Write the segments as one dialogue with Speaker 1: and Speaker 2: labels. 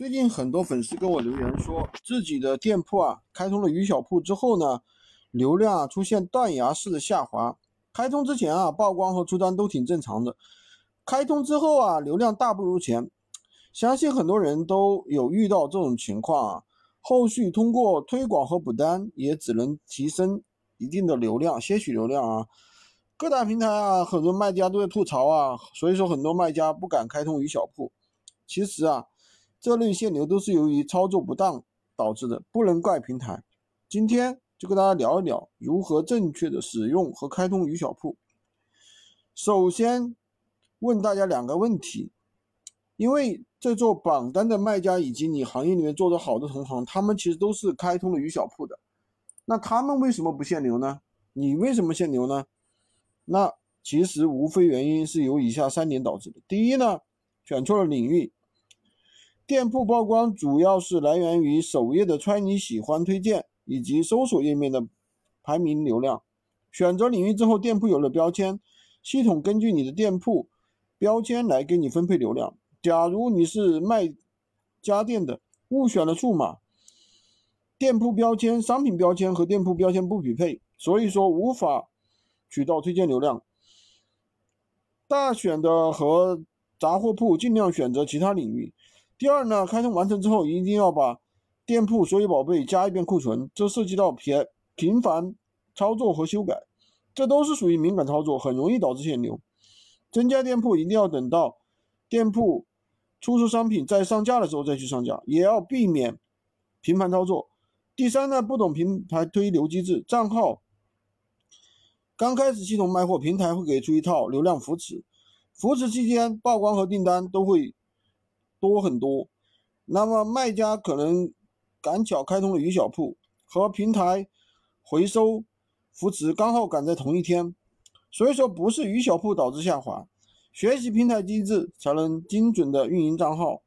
Speaker 1: 最近很多粉丝跟我留言说，自己的店铺啊开通了鱼小铺之后呢，流量啊出现断崖式的下滑。开通之前啊曝光和出单都挺正常的，开通之后啊流量大不如前。相信很多人都有遇到这种情况啊，后续通过推广和补单也只能提升一定的流量，些许流量啊。各大平台啊很多卖家都在吐槽啊，所以说很多卖家不敢开通鱼小铺。其实啊。这类限流都是由于操作不当导致的，不能怪平台。今天就跟大家聊一聊如何正确的使用和开通鱼小铺。首先问大家两个问题，因为在做榜单的卖家以及你行业里面做的好的同行，他们其实都是开通了鱼小铺的。那他们为什么不限流呢？你为什么限流呢？那其实无非原因是由以下三点导致的。第一呢，选错了领域。店铺曝光主要是来源于首页的“揣你喜欢”推荐以及搜索页面的排名流量。选择领域之后，店铺有了标签，系统根据你的店铺标签来给你分配流量。假如你是卖家电的，误选了数码，店铺标签、商品标签和店铺标签不匹配，所以说无法取到推荐流量。大选的和杂货铺尽量选择其他领域。第二呢，开通完成之后，一定要把店铺所有宝贝加一遍库存，这涉及到频频繁操作和修改，这都是属于敏感操作，很容易导致限流。增加店铺一定要等到店铺出售商品再上架的时候再去上架，也要避免频繁操作。第三呢，不懂平台推流机制，账号刚开始系统卖货，平台会给出一套流量扶持，扶持期间曝光和订单都会。多很多，那么卖家可能赶巧开通了鱼小铺和平台回收扶持刚好赶在同一天，所以说不是鱼小铺导致下滑，学习平台机制才能精准的运营账号。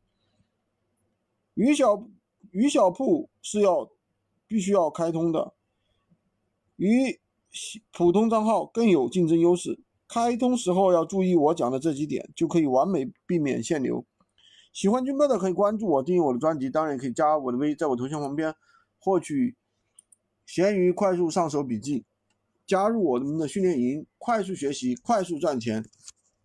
Speaker 1: 鱼小鱼小铺是要必须要开通的，与普通账号更有竞争优势。开通时候要注意我讲的这几点，就可以完美避免限流。喜欢军哥的可以关注我，订阅我的专辑，当然也可以加我的微，在我头像旁边获取闲鱼快速上手笔记，加入我们的训练营，快速学习，快速赚钱。